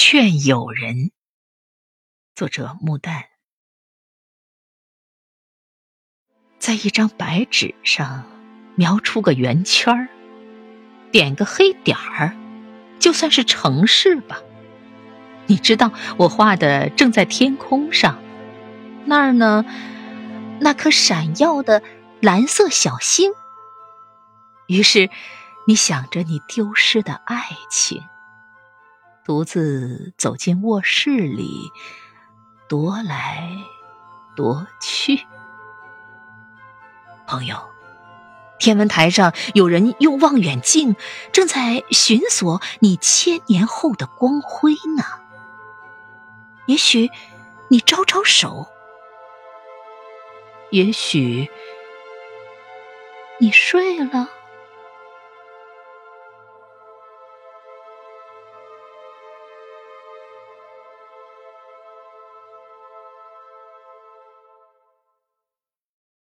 劝友人。作者：木旦。在一张白纸上描出个圆圈儿，点个黑点儿，就算是城市吧。你知道我画的正在天空上，那儿呢，那颗闪耀的蓝色小星。于是，你想着你丢失的爱情，独自走进卧室里，踱来踱去。朋友，天文台上有人用望远镜正在寻索你千年后的光辉呢。也许你招招手，也许你睡了。